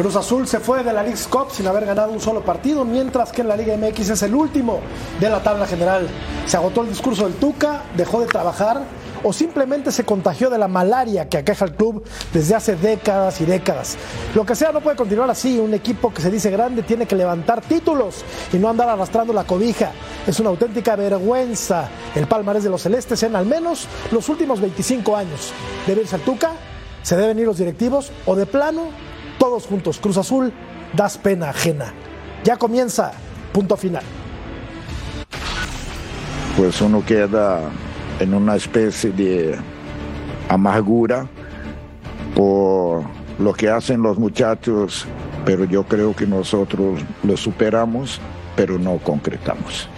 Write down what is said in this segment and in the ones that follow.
Cruz Azul se fue de la League Cup sin haber ganado un solo partido, mientras que en la Liga MX es el último de la tabla general. Se agotó el discurso del Tuca, dejó de trabajar o simplemente se contagió de la malaria que aqueja al club desde hace décadas y décadas. Lo que sea no puede continuar así. Un equipo que se dice grande tiene que levantar títulos y no andar arrastrando la cobija. Es una auténtica vergüenza el palmarés de los celestes en al menos los últimos 25 años. Debe irse al Tuca, se deben ir los directivos o de plano todos juntos. Cruz Azul, das pena ajena. Ya comienza, punto final. Pues uno queda en una especie de amargura por lo que hacen los muchachos, pero yo creo que nosotros lo superamos, pero no concretamos.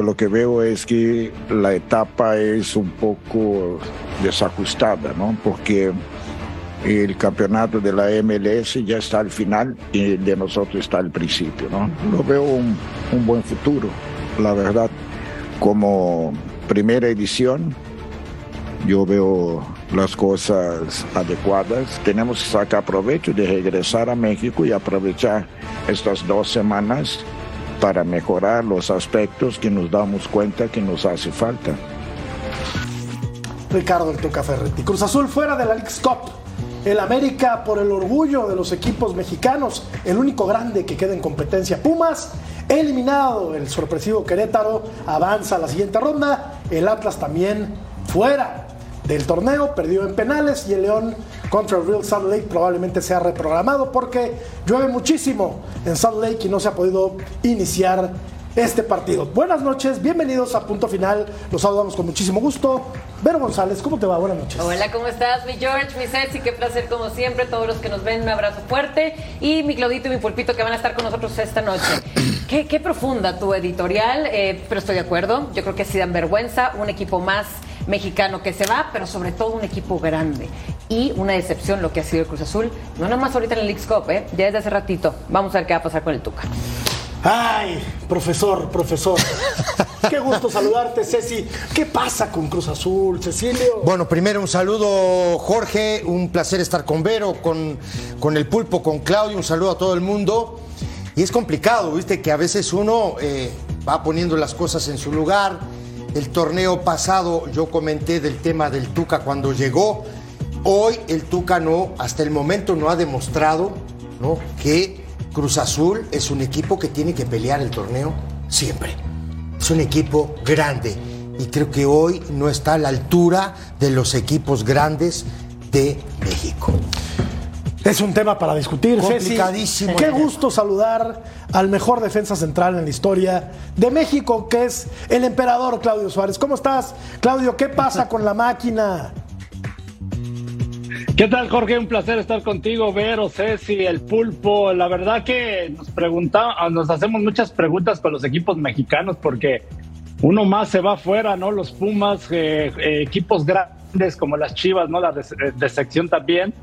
Lo que veo es que la etapa es un poco desajustada, ¿no? Porque el campeonato de la MLS ya está al final y de nosotros está al principio. ¿no? Lo veo un, un buen futuro, la verdad. Como primera edición, yo veo las cosas adecuadas. Tenemos que sacar provecho de regresar a México y aprovechar estas dos semanas para mejorar los aspectos que nos damos cuenta que nos hace falta. Ricardo el Tuca Ferretti. Cruz Azul fuera de la Cup el América por el orgullo de los equipos mexicanos, el único grande que queda en competencia. Pumas, eliminado el sorpresivo Querétaro, avanza a la siguiente ronda. El Atlas también fuera del torneo, perdió en penales y el León contra el Real Salt Lake probablemente sea reprogramado porque llueve muchísimo en Salt Lake y no se ha podido iniciar este partido. Buenas noches, bienvenidos a Punto Final. Los saludamos con muchísimo gusto. Vero González, ¿cómo te va? Buenas noches. Hola, ¿cómo estás, mi George, mi Ceci? Qué placer, como siempre. Todos los que nos ven, un abrazo fuerte. Y mi Claudito y mi Pulpito que van a estar con nosotros esta noche. Qué, profunda tu editorial, eh, pero estoy de acuerdo. Yo creo que sí dan vergüenza. Un equipo más mexicano que se va, pero sobre todo un equipo grande. Y una decepción lo que ha sido el Cruz Azul. No nada más ahorita en el League Cup, ¿eh? ya desde hace ratito. Vamos a ver qué va a pasar con el Tuca. Ay, profesor, profesor. Qué gusto saludarte, Ceci. ¿Qué pasa con Cruz Azul, Cecilio? Bueno, primero un saludo, Jorge. Un placer estar con Vero, con, con el pulpo, con Claudio. Un saludo a todo el mundo. Y es complicado, viste, que a veces uno eh, va poniendo las cosas en su lugar. El torneo pasado yo comenté del tema del Tuca cuando llegó. Hoy el Tuca no, hasta el momento no ha demostrado ¿no? que Cruz Azul es un equipo que tiene que pelear el torneo siempre. Es un equipo grande y creo que hoy no está a la altura de los equipos grandes de México. Es un tema para discutir, Complicadísimo. Qué gusto saludar al mejor defensa central en la historia de México, que es el emperador Claudio Suárez. ¿Cómo estás, Claudio? ¿Qué pasa con la máquina? ¿Qué tal, Jorge? Un placer estar contigo, Vero, Ceci, el pulpo. La verdad que nos preguntamos, nos hacemos muchas preguntas con los equipos mexicanos porque uno más se va afuera, ¿no? Los Pumas, eh, eh, equipos grandes como las Chivas, ¿no? La de, sección también.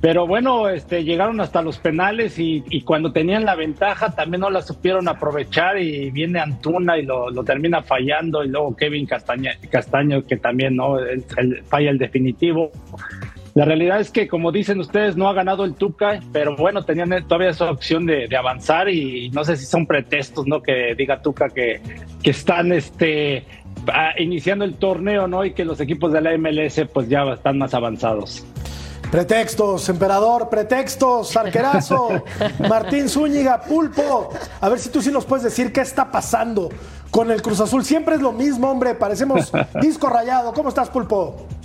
Pero bueno, este, llegaron hasta los penales y, cuando tenían la ventaja también no la supieron aprovechar y viene Antuna y lo, termina fallando y luego Kevin Castaño, Castaño que también no falla el definitivo. La realidad es que, como dicen ustedes, no ha ganado el Tuca, pero bueno, tenían todavía esa opción de, avanzar y no sé si son pretextos, ¿no? Que diga Tuca que, que están este, iniciando el torneo, ¿no? Y que los equipos de la MLS pues ya están más avanzados. Pretextos, emperador, pretextos, arquerazo, Martín Zúñiga, pulpo. A ver si tú sí nos puedes decir qué está pasando con el Cruz Azul. Siempre es lo mismo, hombre. Parecemos disco rayado. ¿Cómo estás, Pulpo?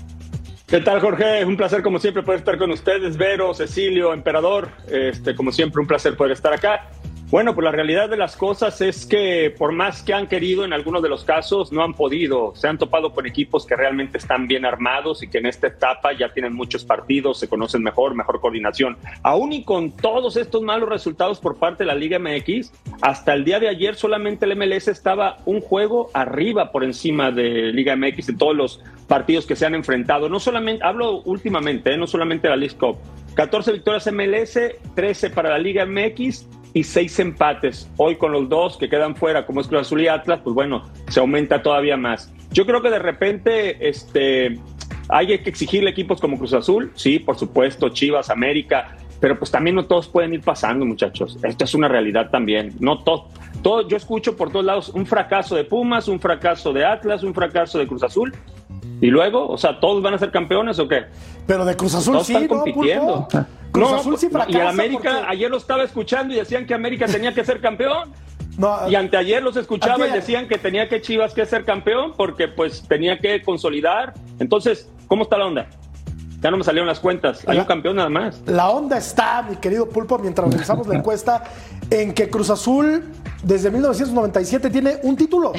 ¿Qué tal, Jorge? Un placer, como siempre, poder estar con ustedes. Vero, Cecilio, Emperador. Este, como siempre, un placer poder estar acá. Bueno, pues la realidad de las cosas es que por más que han querido, en algunos de los casos no han podido. Se han topado con equipos que realmente están bien armados y que en esta etapa ya tienen muchos partidos, se conocen mejor, mejor coordinación. Aún y con todos estos malos resultados por parte de la Liga MX, hasta el día de ayer solamente el MLS estaba un juego arriba por encima de Liga MX en todos los partidos que se han enfrentado. No solamente, hablo últimamente, ¿eh? no solamente la League Cup. 14 victorias MLS, 13 para la Liga MX y seis empates. Hoy con los dos que quedan fuera, como es Cruz Azul y Atlas, pues bueno, se aumenta todavía más. Yo creo que de repente este, hay que exigirle equipos como Cruz Azul, sí, por supuesto, Chivas, América, pero pues también no todos pueden ir pasando, muchachos. Esto es una realidad también. No todo, todo, yo escucho por todos lados un fracaso de Pumas, un fracaso de Atlas, un fracaso de Cruz Azul. Y luego, o sea, ¿todos van a ser campeones o qué? Pero de Cruz Azul Todos sí, están ¿no, compitiendo. Pulpo? Cruz Azul sí y fracasa América, porque- ayer lo estaba escuchando y decían que América tenía que ser campeón. No, Y anteayer los escuchaba y decían que tenía que Chivas que ser campeón porque pues tenía que consolidar. Entonces, ¿cómo está la onda? Ya no me salieron las cuentas. Hay La- un campeón nada más. La onda está, mi querido Pulpo, mientras revisamos la encuesta, en que Cruz Azul desde 1997 tiene un título.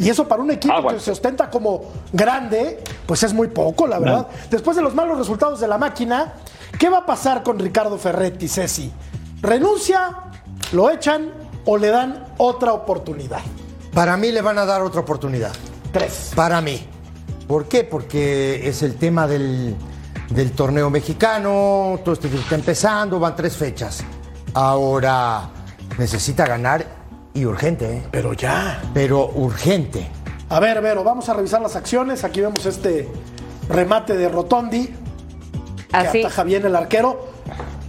Y eso para un equipo Ah, bueno. que se ostenta como grande, pues es muy poco, la verdad. Después de los malos resultados de la máquina, ¿qué va a pasar con Ricardo Ferretti, Ceci? ¿Renuncia, lo echan o le dan otra oportunidad? Para mí le van a dar otra oportunidad. Tres. Para mí. ¿Por qué? Porque es el tema del, del torneo mexicano, todo esto está empezando, van tres fechas. Ahora necesita ganar y urgente, ¿eh? Pero ya. pero urgente. A ver, Vero, vamos a revisar las acciones. Aquí vemos este remate de Rotondi. Que Así. ataja bien el arquero.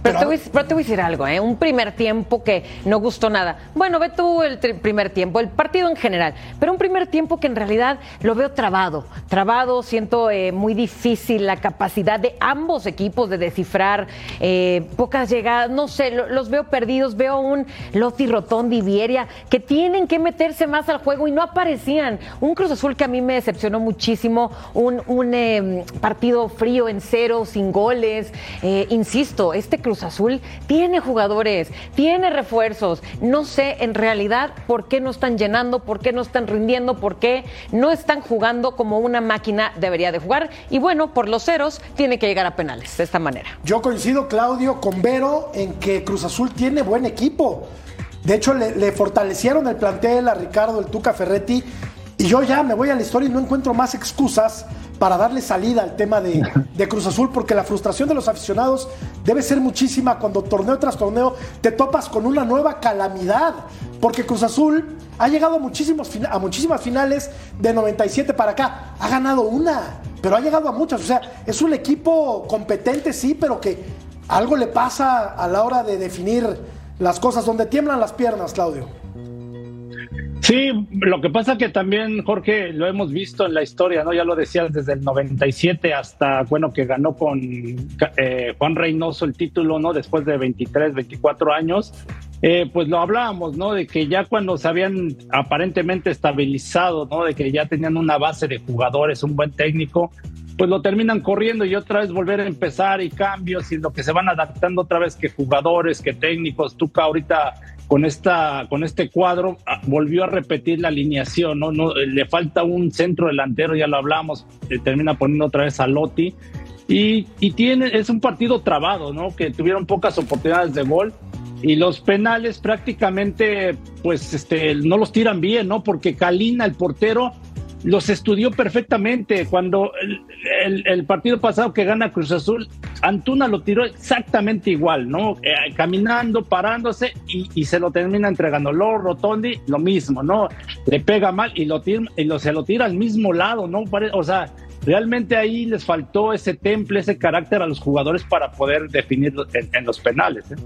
Pero Pero, te, voy, pero te voy a decir algo, ¿eh? Un primer tiempo que no gustó nada. Bueno, ve tú el primer tiempo, el partido en general, pero un primer tiempo que en realidad lo veo trabado. Trabado, siento eh, muy difícil la capacidad de ambos equipos de descifrar eh, pocas llegadas, no sé, lo- los veo perdidos. Veo un Lotti Rotondi Vieria que tienen que meterse más al juego y no aparecían. Un Cruz Azul que a mí me decepcionó muchísimo, un, un eh, partido frío en cero, sin goles. Eh, insisto, este Cruz Azul tiene jugadores, tiene refuerzos. No sé en realidad por qué no están llenando, por qué no están rindiendo, por qué no están jugando como una máquina debería de jugar. Y bueno, por los ceros tiene que llegar a penales de esta manera. Yo coincido, Claudio, con Vero en que Cruz Azul tiene buen equipo. De hecho, le, le fortalecieron el plantel a Ricardo el Tuca Ferretti. Y yo ya me voy a la historia y no encuentro más excusas para darle salida al tema de, de Cruz Azul, porque la frustración de los aficionados debe ser muchísima cuando torneo tras torneo te topas con una nueva calamidad. Porque Cruz Azul ha llegado a, muchísimos, a muchísimas finales de 97 para acá. Ha ganado una, pero ha llegado a muchas. O sea, es un equipo competente, sí, pero que algo le pasa a la hora de definir las cosas, donde tiemblan las piernas, Claudio. Sí, lo que pasa que también, Jorge, lo hemos visto en la historia, ¿no? Ya lo decías desde el 97 hasta, bueno, que ganó con eh, Juan Reynoso el título, ¿no? Después de 23, 24 años. Eh, pues lo hablábamos, ¿no? De que ya cuando se habían aparentemente estabilizado, ¿no? De que ya tenían una base de jugadores, un buen técnico, pues lo terminan corriendo y otra vez volver a empezar y cambios y lo que se van adaptando otra vez que jugadores, que técnicos. Tuca ahorita con esta con este cuadro ah, volvió a repetir la alineación, ¿no? no le falta un centro delantero, ya lo hablamos, termina poniendo otra vez a Lotti. Y, y tiene, es un partido trabado, ¿no? Que tuvieron pocas oportunidades de gol y los penales prácticamente, pues, este, no los tiran bien, ¿no? Porque Calina, el portero, los estudió perfectamente. Cuando el, partido pasado que gana Cruz Azul, Antuna lo tiró exactamente igual, ¿no? Eh, caminando, parándose y, se lo termina entregando. Luego Rotondi, lo mismo, ¿no? Le pega mal y, lo tira, y se lo tira al mismo lado, ¿no? O sea, realmente ahí les faltó ese temple, ese carácter a los jugadores para poder definirlo en, en los penales. ¿eh?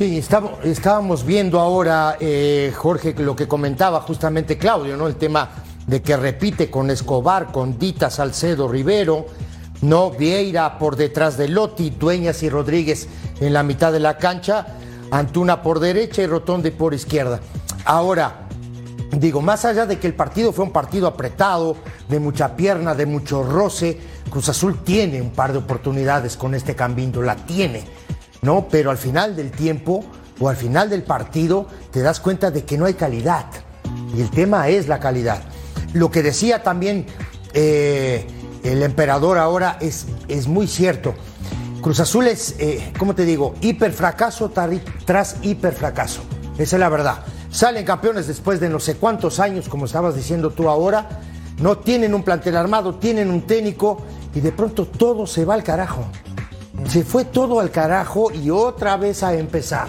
Sí, estábamos viendo ahora, eh, Jorge, lo que comentaba justamente Claudio, ¿no? El tema de que repite con Escobar, con Dita, Salcedo, Rivero, ¿no? Vieira por detrás de Lotti, Dueñas y Rodríguez en la mitad de la cancha, Antuna por derecha y Rotonde por izquierda. Ahora, Digo, más allá de que el partido fue un partido apretado, de mucha pierna, de mucho roce, Cruz Azul tiene un par de oportunidades con este Cambindo, la tiene, ¿no? Pero al final del tiempo o al final del partido te das cuenta de que no hay calidad. Y el tema es la calidad. Lo que decía también eh, el emperador ahora es, es muy cierto. Cruz Azul es, eh, ¿cómo te digo? Hiperfracaso tras hiperfracaso. Esa es la verdad. Salen campeones después de no sé cuántos años, como estabas diciendo tú ahora. No tienen un plantel armado, tienen un técnico y de pronto todo se va al carajo. Se fue todo al carajo y otra vez a empezar.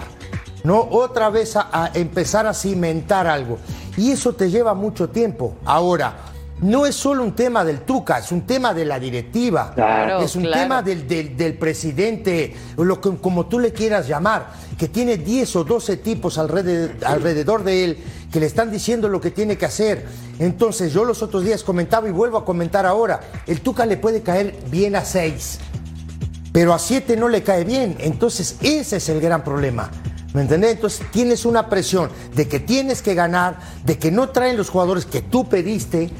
¿no? Otra vez a, a empezar a cimentar algo. Y eso te lleva mucho tiempo. Ahora, no es solo un tema del Tuca, es un tema de la directiva, Claro, es un claro. tema del, del- del presidente, lo que, como tú le quieras llamar, que tiene 10 o 12 tipos alrededor, alrededor de él que le están diciendo lo que tiene que hacer. Entonces yo los otros días comentaba y vuelvo a comentar ahora, el Tuca le puede caer bien a 6, pero a 7 no le cae bien. Entonces ese es el gran problema. ¿Me entendés? Entonces tienes una presión de que tienes que ganar, de que no traen los jugadores que tú pediste.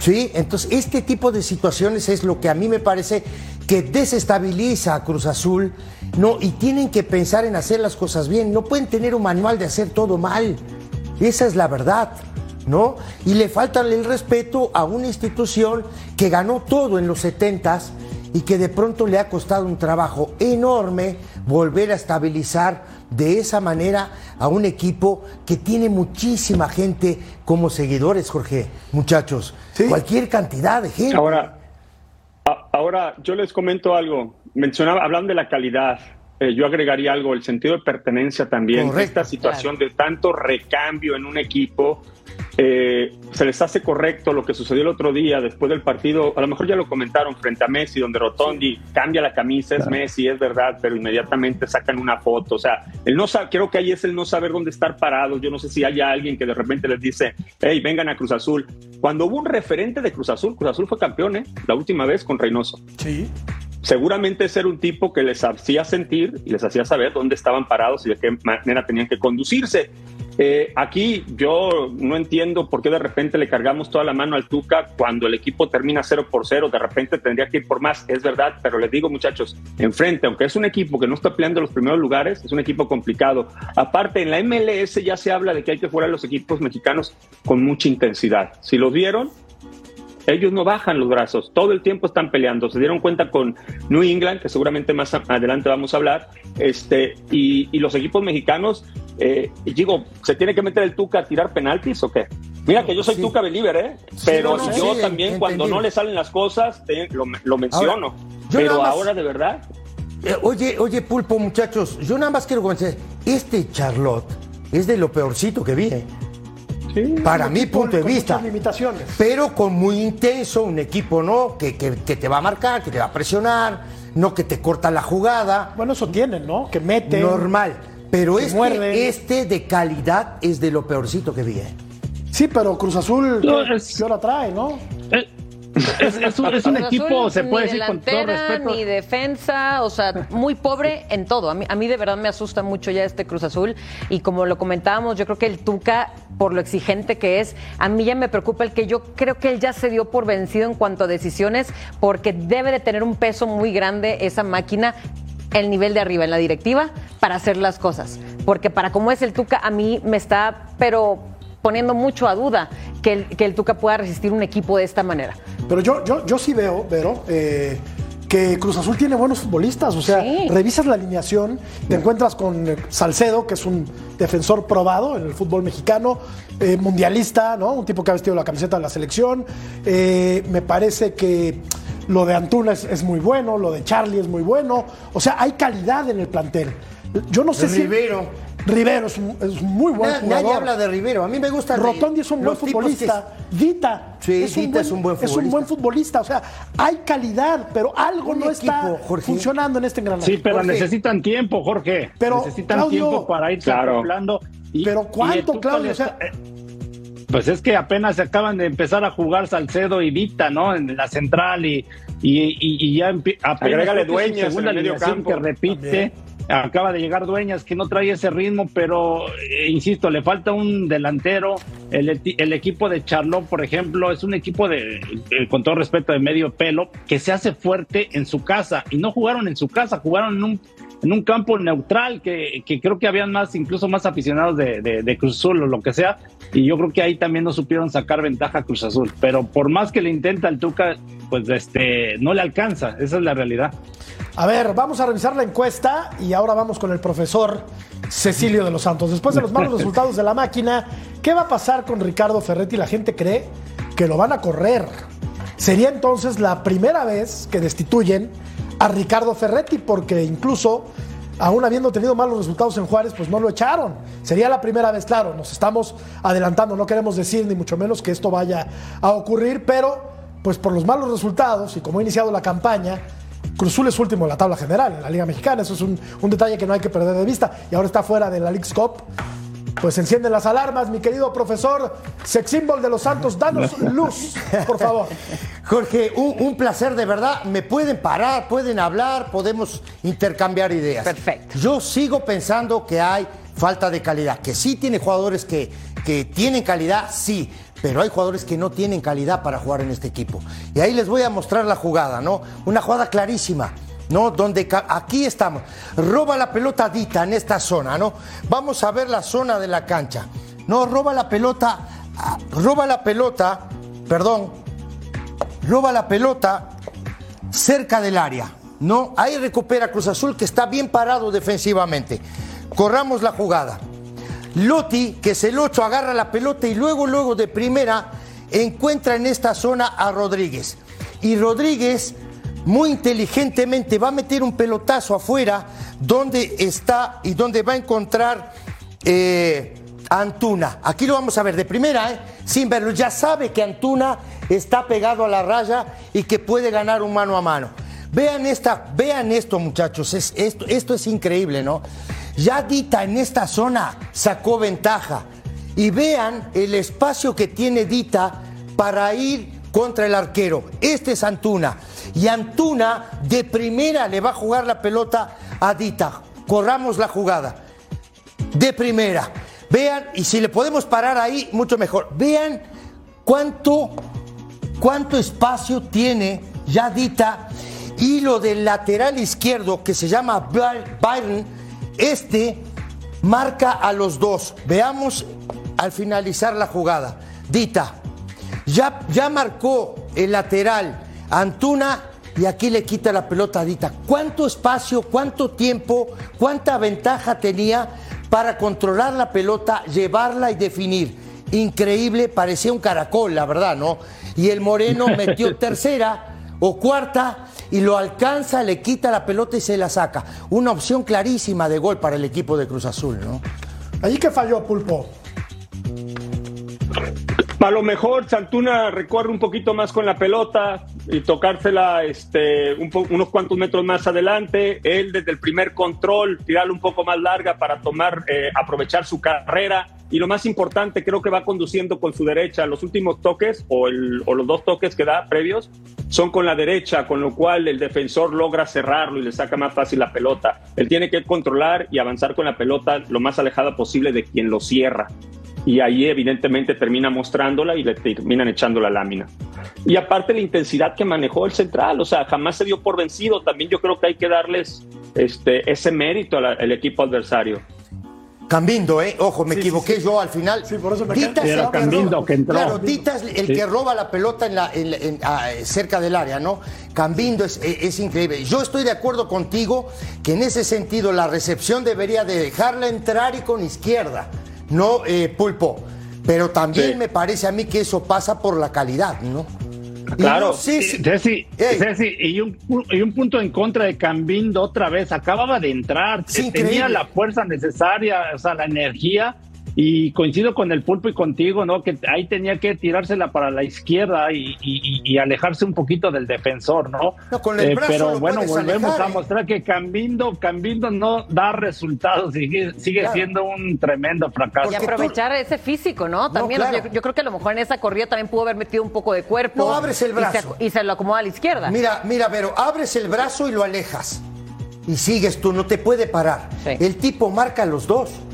¿Sí? Entonces este tipo de situaciones es lo que a mí me parece que desestabiliza a Cruz Azul. No, y tienen que pensar en hacer las cosas bien. No pueden tener un manual de hacer todo mal. Esa es la verdad. ¿No? Y le falta el respeto a una institución que ganó todo en los 70s y que de pronto le ha costado un trabajo enorme volver a estabilizar de esa manera a un equipo que tiene muchísima gente como seguidores, Jorge, muchachos. Cualquier cantidad de gente. Ahora, a- ahora yo les comento algo. Mencionaba, hablando de la calidad, eh, yo agregaría algo, el sentido de pertenencia también. Correcto. Esta situación de tanto recambio en un equipo, eh, se les hace correcto lo que sucedió el otro día después del partido. A lo mejor ya lo comentaron frente a Messi, donde Rotondi cambia la camisa, es Messi, es verdad, pero inmediatamente sacan una foto. O sea, el no sa- creo que ahí es el no saber dónde estar parados. Yo no sé si haya alguien que de repente les dice, hey, vengan a Cruz Azul. Cuando hubo un referente de Cruz Azul, Cruz Azul fue campeón, ¿eh? La última vez con Reynoso Sí. Seguramente ser un tipo que les hacía sentir y les hacía saber dónde estaban parados y de qué manera tenían que conducirse. Eh, aquí yo no entiendo por qué de repente le cargamos toda la mano al Tuca cuando el equipo termina 0 por 0, de repente tendría que ir por más, es verdad, pero les digo muchachos, enfrente, aunque es un equipo que no está peleando los primeros lugares, es un equipo complicado. Aparte, en la MLS ya se habla de que hay que jugar los equipos mexicanos con mucha intensidad. Si los vieron, ellos no bajan los brazos, todo el tiempo están peleando. Se dieron cuenta con New England, que seguramente más adelante vamos a hablar, este, y, y los equipos mexicanos, eh, digo, ¿se tiene que meter el Tuca a tirar penaltis o qué? Mira que yo soy Sí. Tuca believer, ¿eh? Pero no, no, yo sí, también cuando no le salen las cosas, te- lo, lo menciono. pero más- ahora de verdad, Eh, oye, oye, Pulpo, muchachos, yo nada más quiero comentar, este Charlotte es de lo peorcito que vi. Para mi Con- punto de con vista. limitaciones. Pero con muy intenso, un equipo, ¿no? Que, que- que te va a marcar, que te va a presionar, no que te corta la jugada. Bueno, eso tienen, ¿no? Que meten. Normal. Pero este, muerden. este de calidad es de lo peorcito que vi. ¿eh? Sí, pero Cruz Azul, No, ¿qué, es- qué hora trae, no? Eh, Es, es un, es un Cruz equipo, Azul, se puede decir con todo respeto. Ni defensa, o sea, muy pobre en todo. A mí, a mí de verdad me asusta mucho ya este Cruz Azul. Y como lo comentábamos, yo creo que el Tuca, por lo exigente que es, a mí ya me preocupa el que yo creo que él ya se dio por vencido en cuanto a decisiones, porque debe de tener un peso muy grande esa máquina el nivel de arriba en la directiva para hacer las cosas. Porque para cómo es el Tuca, a mí me está, pero poniendo mucho a duda que el, que el Tuca pueda resistir un equipo de esta manera. Pero yo, yo, yo sí veo, Vero, eh, que Cruz Azul tiene buenos futbolistas. O sea, Sí. revisas la alineación, te encuentras con eh, Salcedo, que es un defensor probado en el fútbol mexicano, eh, mundialista, ¿no? Un tipo que ha vestido la camiseta de la selección. Eh, me parece que lo de Antuna es, es muy bueno, lo de Charlie es muy bueno. O sea, hay calidad en el plantel. Yo no sé si. Rivero. Es un, es un muy buen jugador. nadie habla de Rivero. A mí me gusta Rotondi es un buen futbolista. Dita, Sí, Dita es un buen Es un futbolista. buen futbolista. O sea, hay calidad, pero algo no está equipo, Jorge. funcionando en este engranaje. Sí, pero Jorge. necesitan tiempo, Jorge. Pero, necesitan Claudio- tiempo para irse Claro. Y- Pero ¿cuánto, Claudio? O sea- está- eh, pues es que apenas se acaban de empezar a jugar Salcedo y Vita, ¿no? En la central y, y, y- y ya apenas Agrégale su Dueñas en segunda el medio alineación campo. que repite. Acaba de llegar Dueñas que no trae ese ritmo, pero eh, insisto, le falta un delantero. El, el, equipo de Charlotte, por ejemplo, es un equipo de, eh, con todo respeto, de medio pelo, que se hace fuerte en su casa y no jugaron en su casa, jugaron en un en un campo neutral que, creo que habían más, incluso más aficionados de, de, Cruz Azul o lo que sea, y yo creo que ahí también no supieron sacar ventaja a Cruz Azul, pero por más que le intenta el Tuca, pues este, no le alcanza, esa es la realidad. A ver, vamos a revisar la encuesta y ahora vamos con el profesor Cecilio de los Santos. Después de los malos resultados de la máquina, ¿qué va a pasar con Ricardo Ferretti? La gente cree que lo van a correr. Sería entonces la primera vez que destituyen a Ricardo Ferretti, porque incluso, aún habiendo tenido malos resultados en Juárez, pues no lo echaron. Sería la primera vez, claro, nos estamos adelantando, no queremos decir ni mucho menos que esto vaya a ocurrir, pero pues por los malos resultados y como ha iniciado la campaña, Cruzul es último en la tabla general en la Liga Mexicana, eso es un, un, detalle que no hay que perder de vista, y ahora está fuera de la League's Cup pues encienden las alarmas, mi querido profesor, sex symbol de los Santos, danos luz, por favor. Jorge, un, placer de verdad. Me pueden parar, pueden hablar, podemos intercambiar ideas. Perfecto. Yo sigo pensando que hay falta de calidad, que sí tiene jugadores que, que tienen calidad, sí, pero hay jugadores que no tienen calidad para jugar en este equipo. Y ahí les voy a mostrar la jugada, ¿no? Una jugada clarísima. ¿no? Donde aquí estamos. Roba la pelota Dita en esta zona, ¿no? Vamos a ver la zona de la cancha. No, roba la pelota, ah, roba la pelota, perdón, roba la pelota cerca del área, ¿no? Ahí recupera Cruz Azul que está bien parado defensivamente. Corramos la jugada. Lotti, que es el 8, agarra la pelota y luego, luego de primera, encuentra en esta zona a Rodríguez. Y Rodríguez muy inteligentemente va a meter un pelotazo afuera donde está y donde va a encontrar eh, Antuna. Aquí lo vamos a ver de primera, ¿eh? sin verlo. Ya sabe que Antuna está pegado a la raya y que puede ganar un mano a mano. Vean, esta, vean esto, muchachos. esto, esto es increíble, ¿no? Ya Dita en esta zona sacó ventaja. Y vean el espacio que tiene Dita para ir contra el arquero. Este es Antuna. Y Antuna de primera le va a jugar la pelota a Dita. Corramos la jugada. De primera. Vean, y si le podemos parar ahí, mucho mejor. Vean cuánto, cuánto espacio tiene ya Dita. Y lo del lateral izquierdo que se llama Byron, este marca a los dos. Veamos al finalizar la jugada. Dita, ya, ya marcó el lateral Antuna y aquí le quita la pelota a Dita. ¿Cuánto espacio, cuánto tiempo, cuánta ventaja tenía para controlar la pelota, llevarla y definir? Increíble, parecía un caracol, la verdad, ¿no? Y el Moreno metió tercera o cuarta y lo alcanza, le quita la pelota y se la saca. Una opción clarísima de gol para el equipo de Cruz Azul, ¿no? Allí que falló Pulpo. A lo mejor Santuna recorre un poquito más con la pelota y tocársela este, unos cuantos metros más adelante. Él desde el primer control, tirarla un poco más larga para tomar, eh, aprovechar su carrera. Y lo más importante, creo que va conduciendo con su derecha. Los últimos toques o, o los dos toques que da previos son con la derecha, con lo cual el defensor logra cerrarlo y le saca más fácil la pelota. Él tiene que controlar y avanzar con la pelota lo más alejada posible de quien lo cierra y ahí evidentemente termina mostrándola y le terminan echando la lámina. Y aparte la intensidad que manejó el central, o sea, jamás se dio por vencido, también yo creo que hay que darles este, ese mérito al, equipo adversario. Cambindo, ¿eh? Ojo, me equivoqué yo al final. Sí, por eso me Dita es el Cambindo que entró. Claro, Dita es el que roba la pelota en la, ah, cerca del área, ¿no? Cambindo es, es, increíble. Yo estoy de acuerdo contigo que en ese sentido la recepción debería de dejarla entrar y con izquierda no eh, pulpo. Pero también me parece a mí que eso pasa por la calidad, ¿no? Claro, sí, sí. y, un, y un punto en contra de Cambindo otra vez, acababa de entrar, tenía la fuerza necesaria, o sea, la energía y coincido con el pulpo y contigo, ¿no? Que ahí tenía que tirársela para la izquierda y, alejarse un poquito del defensor, ¿no? Eh, pero bueno, volvemos a ¿eh? mostrar que Cambindo, Cambindo no da resultados, sigue, sigue siendo un tremendo fracaso. Y aprovechar ese físico, ¿no? También yo, creo que a lo mejor en esa corrida también pudo haber metido un poco de cuerpo. No abres el brazo. Y se, lo acomoda a la izquierda. Mira, mira, pero abres el brazo y lo alejas. y sigues tú, no te puede parar. Sí. El tipo marca a los dos.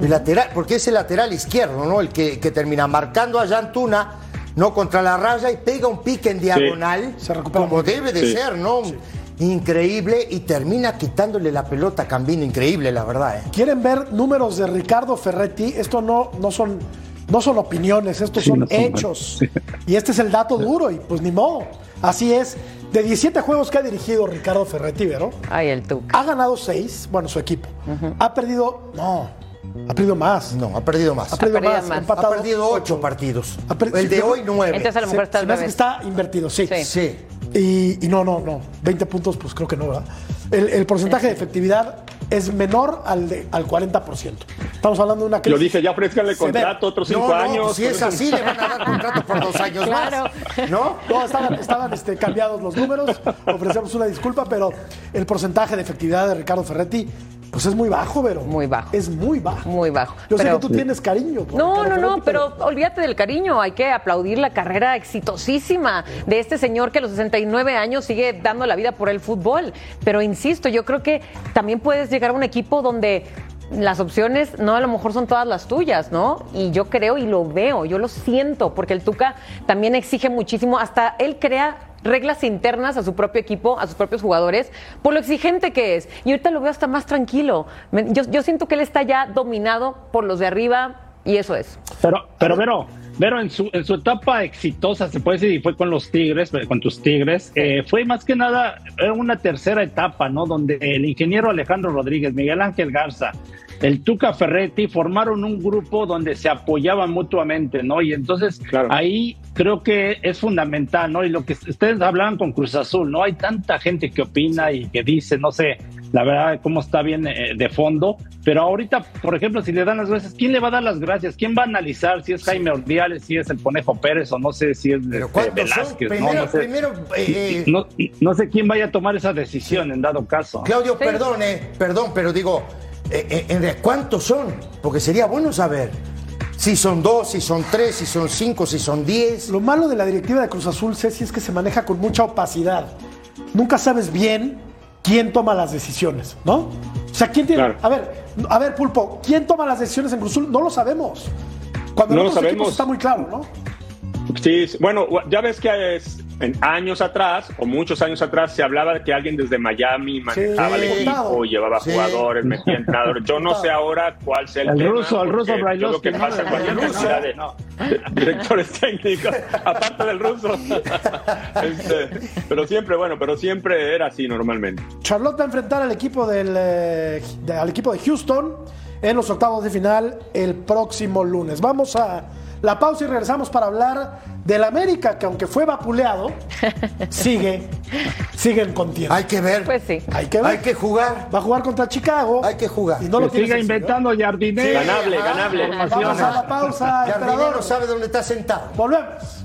El lateral, porque es el lateral izquierdo, ¿no? El que, que termina marcando a Yantuna, no contra la raya y pega un pique en diagonal, Se recupera como debe de Sí. ser, ¿no? Increíble y termina quitándole la pelota a Cambino, increíble, la verdad. ¿eh? ¿Quieren ver números de Ricardo Ferretti? Esto no, no, son, no son opiniones, estos Sí, son no son hechos. Y este es el dato duro y pues ni modo. Así es. De 17 juegos que ha dirigido Ricardo Ferretti, ¿vero? Ay, el Tuca. Ha ganado 6, bueno, su equipo. Ha perdido, no, ha perdido más. No, ha perdido más. Ha perdido perdido más. más. Ha empatado Ha perdido ocho partidos. Ha per- El de hoy, nueve. Entonces a lo mejor está se al me hace que revés. está invertido, sí. Sí. Sí. Y, y no, no, no. 20 puntos, pues creo que no, ¿verdad? El, el porcentaje de efectividad es menor al, de, al 40%. Estamos hablando de una Lo crisis dije, ya ofrézcanle severa. contrato otros cinco No, no, años. si es así, le van a dar contrato por dos años Claro. más. ¿No? No, estaban, estaban este, cambiados los números. Ofrecemos una disculpa, pero el porcentaje de efectividad de Ricardo Ferretti, pues es muy bajo, Vero. Muy bajo. Es muy bajo. Muy bajo. Yo sé que tú tienes cariño. No, no, no, pero olvídate del cariño. Hay que aplaudir la carrera exitosísima de este señor que a los 69 años sigue dando la vida por el fútbol. Pero insisto, yo creo que también puedes llegar a un equipo donde las opciones no a lo mejor son todas las tuyas, ¿no? Y yo creo y lo veo, yo lo siento, porque el Tuca también exige muchísimo, hasta él crea reglas internas a su propio equipo, a sus propios jugadores, por lo exigente que es. Y ahorita lo veo hasta más tranquilo. Yo, yo siento que él está ya dominado por los de arriba y eso es. Pero, pero Vero, Vero en su, en su etapa exitosa, se puede decir, y fue con los Tigres, con tus Tigres, eh, fue más que nada era una tercera etapa, ¿no? Donde el ingeniero Alejandro Rodríguez, Miguel Ángel Garza, el Tuca Ferretti formaron un grupo donde se apoyaban mutuamente, ¿no? Y entonces Claro. ahí creo que es fundamental, ¿no? Y lo que ustedes hablaban con Cruz Azul, ¿no? Hay tanta gente que opina y que dice, no sé, la verdad, cómo está bien eh, de fondo, pero ahorita, por ejemplo, si le dan las gracias, ¿quién le va a dar las gracias? ¿Quién va a analizar si es Jaime Ordiales, si es el Conejo Pérez o no sé si es este, ¿cuántos son? Velázquez? ¿no? Primero, No sé. primero eh, No, no sé quién vaya a tomar esa decisión en dado caso. Claudio, Sí. perdón, eh, perdón, pero digo, eh, eh, ¿cuántos son? Porque sería bueno saber si son dos, si son tres, si son cinco, si son diez. Lo malo de la directiva de Cruz Azul, Ceci, es que se maneja con mucha opacidad. Nunca sabes bien quién toma las decisiones, ¿no? O sea, ¿quién tiene. Claro. A ver, a ver, Pulpo, ¿quién toma las decisiones en Cruz Azul? No lo sabemos. Cuando No en lo otros equipos sabemos. está muy claro, ¿no? Sí, sí. bueno, ya ves que es- en años atrás, o muchos años atrás, se hablaba de que alguien desde Miami manejaba el equipo, llevaba Sí. jugadores, metía entradores. Yo no sé ahora cuál sea el, El tema, ruso, el ruso yo lo que pasa ruso. cantidad de, No. de directores técnicos, aparte del ruso. Este, pero siempre, bueno, pero siempre era así normalmente. Charlotte va a enfrentar al equipo, del, eh, de- al equipo de Houston en los octavos de final el próximo lunes. Vamos a la pausa y regresamos para hablar del América, que aunque fue vapuleado, sigue, sigue en contienda. Hay que ver. Pues sí. Hay que ver. Hay que jugar. Va a jugar contra Chicago. Hay que jugar. Y no lo siga sencillo. inventando jardinero. Ganable, ajá. ganable. Vamos a la pausa, Jardinero emperador. sabe dónde está sentado. Volvemos.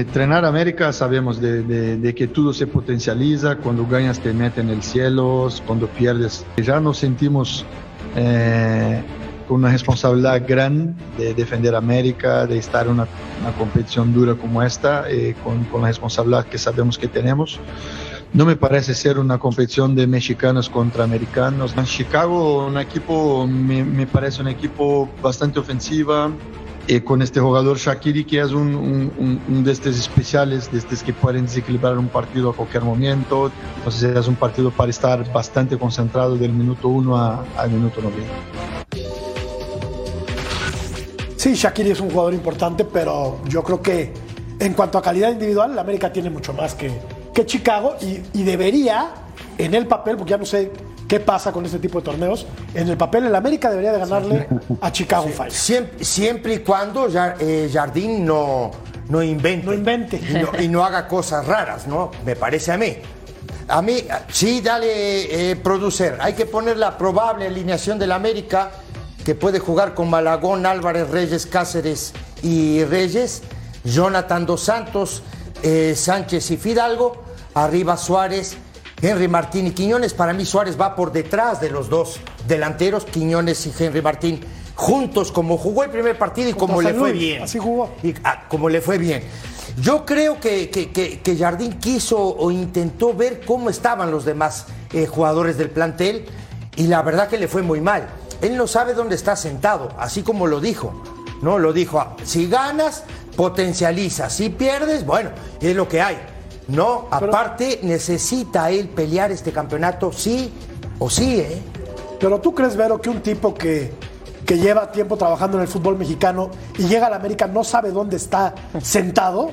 Eh, América sabemos de, de- de que todo se potencializa, cuando ganas te meten en el cielo, cuando pierdes ya nos sentimos eh, con una responsabilidad grande de defender América, de estar en una, una competición dura como esta, eh, con, con la responsabilidad que sabemos que tenemos. No me parece ser una competición de mexicanos contra americanos. En Chicago, un equipo, me, me parece un equipo bastante ofensiva, eh, con este jugador Shakiri, que es un, de estos especiales, de estos que pueden desequilibrar un partido a cualquier momento. Entonces es un partido para estar bastante concentrado del minuto 1 a- al minuto 90. Sí, Shakiri es un jugador importante, pero yo creo que en cuanto a calidad individual, la América tiene mucho más que, que Chicago y debería, en el papel, porque ya no sé qué pasa con este tipo de torneos, en el papel el América debería de ganarle a Chicago Fire. Siempre, siempre y cuando eh, Jardín no, no invente. No invente. Y no, y no haga cosas raras, ¿no? Me parece a mí. A mí, sí, dale, eh, producer. Hay que poner la probable alineación del América, que puede jugar con Malagón, Álvarez, Reyes, Cáceres y Reyes, Jonathan Dos Santos, eh, Sánchez y Fidalgo, arriba Suárez, Henry Martín y Quiñones. Para mí Suárez va por detrás de los dos delanteros, Quiñones y Henry Martín, juntos como jugó el primer partido y Contra como le fue Luis, bien. así jugó. Y, ah, como le fue bien. Yo creo que, que, que- que Jardín quiso o intentó ver cómo estaban los demás eh, jugadores del plantel y la verdad que le fue muy mal. Él no sabe dónde está sentado, así como lo dijo. No, lo dijo, ah, si ganas, potencializa, si pierdes, bueno, es lo que hay. No, aparte necesita él pelear este campeonato sí o sí, ¿eh? Pero tú crees, Vero, que un tipo que, que lleva tiempo trabajando en el fútbol mexicano y llega a la América no sabe dónde está sentado?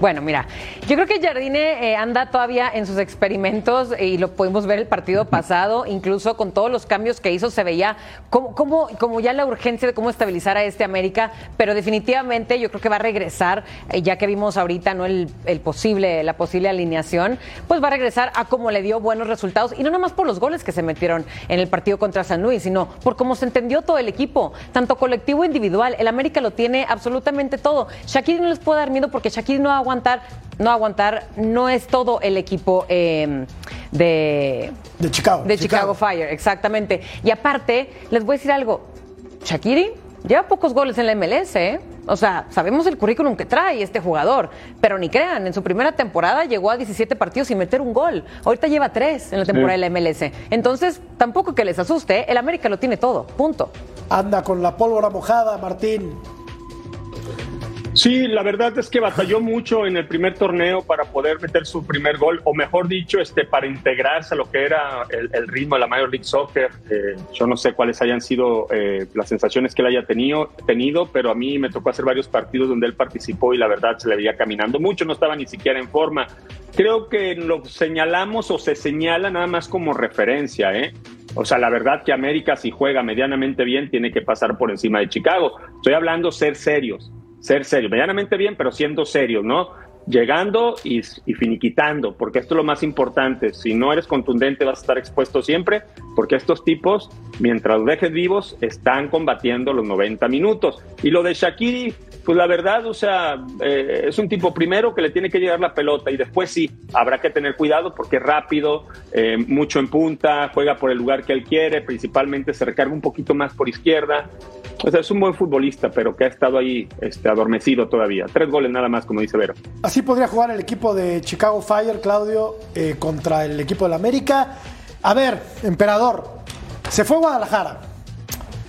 Bueno, mira, yo creo que Jardine eh, anda todavía en sus experimentos y lo pudimos ver el partido pasado, incluso con todos los cambios que hizo se veía como, como, como ya la urgencia de cómo estabilizar a este América, pero definitivamente yo creo que va a regresar, eh, ya que vimos ahorita no el, el posible, la posible alineación, pues va a regresar a como le dio buenos resultados. Y no nada más por los goles que se metieron en el partido contra San Luis, sino por cómo se entendió todo el equipo, tanto colectivo e individual. El América lo tiene absolutamente todo. Shakiri no les puede dar miedo porque Shakiri no va a aguantar, no aguantar, no es todo el equipo eh, de, De Chicago. de Chicago. Fire, exactamente. Y aparte, les voy a decir algo, Shakiri lleva pocos goles en la MLS, ¿eh? O sea, sabemos el currículum que trae este jugador, pero ni crean, en su primera temporada llegó a 17 partidos sin meter un gol. Ahorita lleva tres en la temporada de la MLS. Entonces, tampoco que les asuste, ¿eh? el América lo tiene todo, punto. Anda con la pólvora mojada, Martín. Sí, la verdad es que batalló mucho en el primer torneo para poder meter su primer gol, o mejor dicho, este, para integrarse a lo que era el, ritmo de la Major League Soccer. Eh, yo no sé cuáles hayan sido eh, las sensaciones que él haya tenido, tenido, pero a mí me tocó hacer varios partidos donde él participó y la verdad se le veía caminando mucho, no estaba ni siquiera en forma. Creo que lo señalamos o se señala nada más como referencia, ¿eh? O sea, la verdad que América si juega medianamente bien tiene que pasar por encima de Chicago. Estoy hablando ser serios, ser serios, medianamente bien, pero siendo serios, ¿no? Llegando y, finiquitando, porque esto es lo más importante. Si no eres contundente vas a estar expuesto siempre, porque estos tipos, mientras dejes vivos, están combatiendo los 90 minutos. Y lo de Shakiri, pues la verdad, o sea, eh, es un tipo primero que le tiene que llegar la pelota y después sí, habrá que tener cuidado porque es rápido, eh, mucho en punta, juega por el lugar que él quiere, principalmente se recarga un poquito más por izquierda. O sea, es un buen futbolista, pero que ha estado ahí este, adormecido todavía. Tres goles nada más, como dice Vero. Así podría jugar el equipo de Chicago Fire, Claudio, eh, contra el equipo de la América. A ver, emperador, se fue Guadalajara,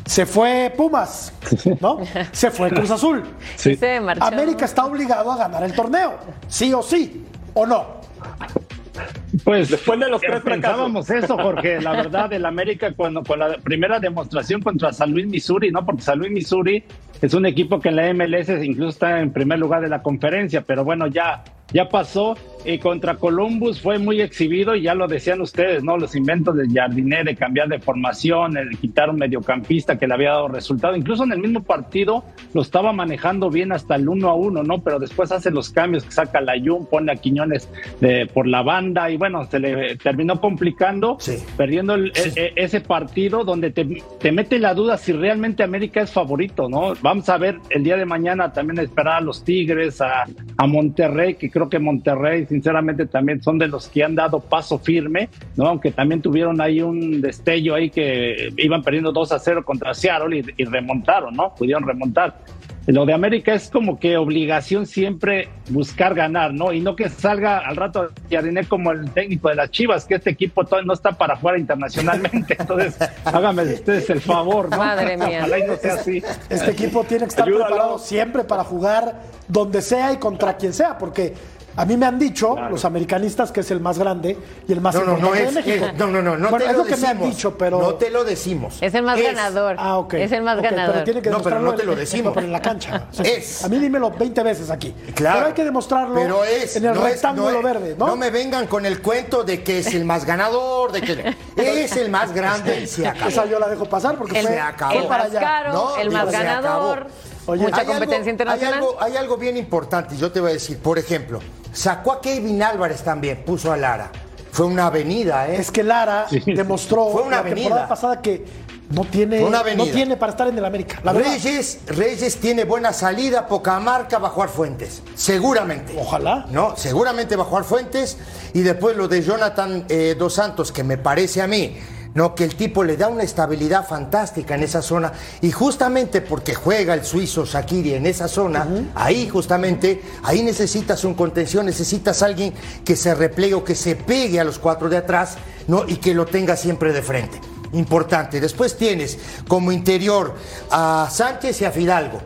se fue Pumas, ¿no? Se fue Cruz Azul. Sí. Se marchó. América está obligado a ganar el torneo, sí o sí, o no. Pues Después de los tres pensábamos eso, Jorge. La verdad, el América cuando con la primera demostración contra San Luis Missouri, ¿no? Porque San Luis Missouri es un equipo que en la MLS incluso está en primer lugar de la conferencia, pero bueno, ya ya pasó y contra Columbus fue muy exhibido y ya lo decían ustedes, ¿no? Los inventos del Jardiné de cambiar de formación, el quitar un mediocampista que le había dado resultado, incluso en el mismo partido lo estaba manejando bien hasta el uno a uno, ¿no? Pero después hace los cambios que saca la Jun, pone a Quiñones de, por la banda y bueno, se le terminó complicando, Sí. perdiendo el- Sí. e- e- ese partido donde te, te mete la duda si realmente América es favorito, ¿no? Vamos a ver el día de mañana también esperar a los Tigres, a, a Monterrey, que creo que Monterrey sinceramente también son de los que han dado paso firme, ¿no? Aunque también tuvieron ahí un destello ahí que iban perdiendo 2 a 0 contra Seattle y, y remontaron, ¿no? Pudieron remontar. Lo de América es como que obligación siempre buscar ganar, ¿no? Y no que salga al rato Jardiné como el técnico de las Chivas, que este equipo todavía no está para jugar internacionalmente. Entonces, háganme ustedes el favor, ¿no? Madre mía. Ojalá y no sea así. Este equipo tiene que estar Ayúdalo. preparado siempre para jugar donde sea y contra quien sea, porque A mí me han dicho los americanistas que es el más grande y el más No, no, no importante es. de México. es- no, no, no, no Bueno, te es lo lo que me han dicho, pero. No te lo decimos. Es el más Es- ganador. Ah, ok. Es el más ganador. Pero tiene que No, pero no te lo decimos. pero en la cancha. O sea, Es. A mí dímelo 20 veces aquí. Claro. Pero hay que demostrarlo Pero es, en el no es- rectángulo no verde, ¿no? No me vengan con el cuento de que es el más ganador, de que es el más grande y se acabó. Esa yo la dejo pasar porque El- fue, se acabó. fue El para más allá. caro, No, el más ganador. Oye, mucha Hay competencia algo- internacional. Hay algo, hay algo bien importante, yo te voy a decir. Por ejemplo, sacó a Kevin Álvarez también, puso a Lara. Fue una avenida, ¿eh? Es que Lara demostró Fue una la avenida. temporada pasada que no tiene, no avenida. tiene para estar en el América. La. Reyes, Reyes tiene buena salida, poca marca, va a jugar Fuentes. Seguramente. Ojalá. No, seguramente va a jugar Fuentes. Y después lo de Jonathan eh, Dos Santos, que me parece a mí, no, que el tipo le da una estabilidad fantástica en esa zona. Y justamente porque juega el suizo Shakiri en esa zona, ahí justamente, ahí necesitas un contención, necesitas alguien que se replegue o que se pegue a los cuatro de atrás, ¿no? Y que lo tenga siempre de frente. Importante. Después tienes como interior a Sánchez y a Fidalgo.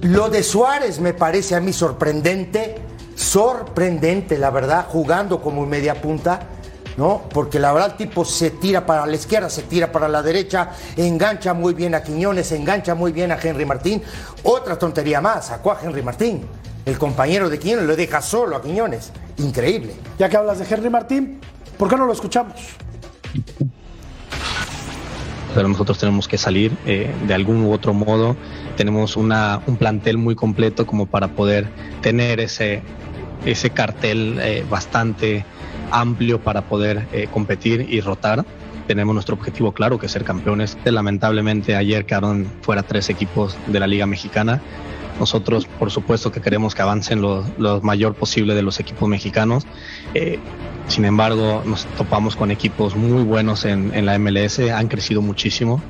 Lo de Suárez me parece a mí sorprendente, sorprendente, la verdad, jugando como media punta, ¿no? Porque la verdad el tipo se tira para la izquierda, se tira para la derecha, engancha muy bien a Quiñones, engancha muy bien a Henry Martín. Otra tontería más, sacó a Henry Martín, el compañero de Quiñones, lo deja solo a Quiñones. Increíble. Ya que hablas de Henry Martín, ¿por qué no lo escuchamos? pero nosotros tenemos que salir eh, de algún u otro modo. Tenemos una, un plantel muy completo como para poder tener ese, ese cartel eh, bastante amplio para poder eh, competir y rotar. Tenemos nuestro objetivo claro, que es ser campeones. Lamentablemente ayer quedaron fuera tres equipos de la Liga Mexicana. Nosotros, por supuesto, que queremos que avancen lo, mayor posible de los equipos mexicanos. Eh, sin embargo, nos topamos con equipos muy buenos en, en la MLS, han crecido muchísimo.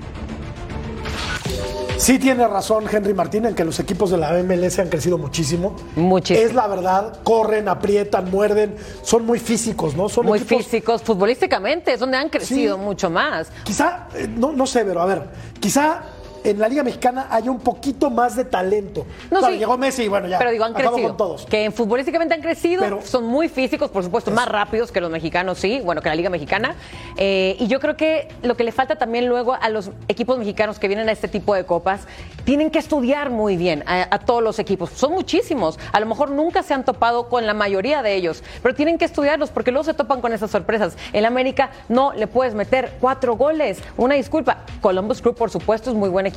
Sí tiene razón Henry Martín en que los equipos de la MLS han crecido muchísimo. Muchísimo. Es la verdad, corren, aprietan, muerden, son muy físicos, ¿no? Son Muy equipos- físicos, futbolísticamente, es donde han crecido Sí. mucho más. Quizá, eh, no, no sé, pero a ver, quizá en la Liga Mexicana haya un poquito más de talento. No, Claro, sí. llegó Messi y bueno, ya. Pero digo, han crecido. con todos. Que en futbolísticamente han crecido, Pero- son muy físicos, por supuesto, más rápidos que los mexicanos, sí, bueno, que la Liga Mexicana. Eh, y yo creo que lo que le falta también luego a los equipos mexicanos que vienen a este tipo de copas, tienen que estudiar muy bien a, a todos los equipos. Son muchísimos. A lo mejor nunca se han topado con la mayoría de ellos, pero tienen que estudiarlos porque luego se topan con esas sorpresas. En América no le puedes meter cuatro goles. Una disculpa. Columbus Crew, por supuesto, es muy buen equipo,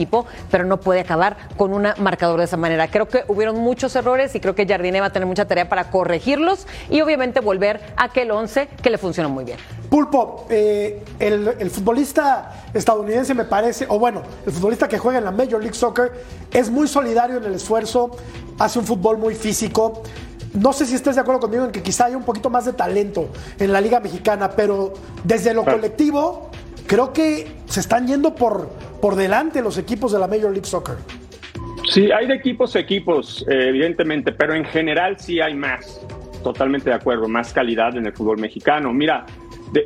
pero no puede acabar con un marcador de esa manera. Creo que hubieron muchos errores y creo que Jardine va a tener mucha tarea para corregirlos y obviamente volver a aquel 11 que le funciona muy bien. Pulpo, eh, el, el futbolista estadounidense me parece, o bueno, el futbolista que juega en la Major League Soccer es muy solidario en el esfuerzo, hace un fútbol muy físico. No sé si estés de acuerdo conmigo en que quizá haya un poquito más de talento en la Liga Mexicana, pero desde lo colectivo creo que se están yendo por, por delante los equipos de la Major League Soccer. Sí, hay de equipos a equipos, eh, evidentemente, pero en general sí hay más. Totalmente de acuerdo, más calidad en el fútbol mexicano. Mira,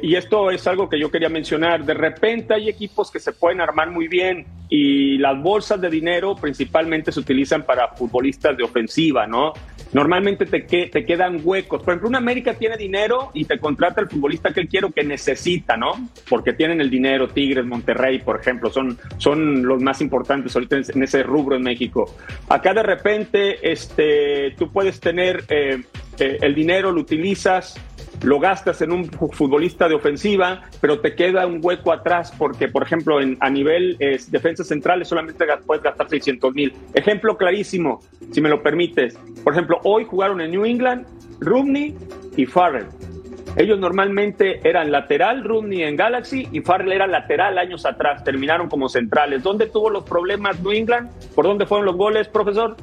y esto es algo que yo quería mencionar. De repente hay equipos que se pueden armar muy bien y las bolsas de dinero principalmente se utilizan para futbolistas de ofensiva, ¿no? Normalmente te, que- te quedan huecos. Por ejemplo, una América tiene dinero y te contrata el futbolista que él quiere que necesita, ¿no? Porque tienen el dinero. Tigres, Monterrey, por ejemplo, son, son los más importantes ahorita en ese rubro en México. Acá de repente este, tú puedes tener eh, eh, el dinero, lo utilizas, lo gastas en un fu- futbolista de ofensiva, pero te queda un hueco atrás porque, por ejemplo, a nivel eh, defensas centrales solamente puedes gastar 600 mil. Ejemplo clarísimo, si me lo permites. Por ejemplo, hoy jugaron en New England Rumney y Farrell. Ellos normalmente eran lateral, Rumney en Galaxy y Farrell era lateral años atrás. Terminaron como centrales. ¿Dónde tuvo los problemas New England? ¿Por dónde fueron los goles, profesor?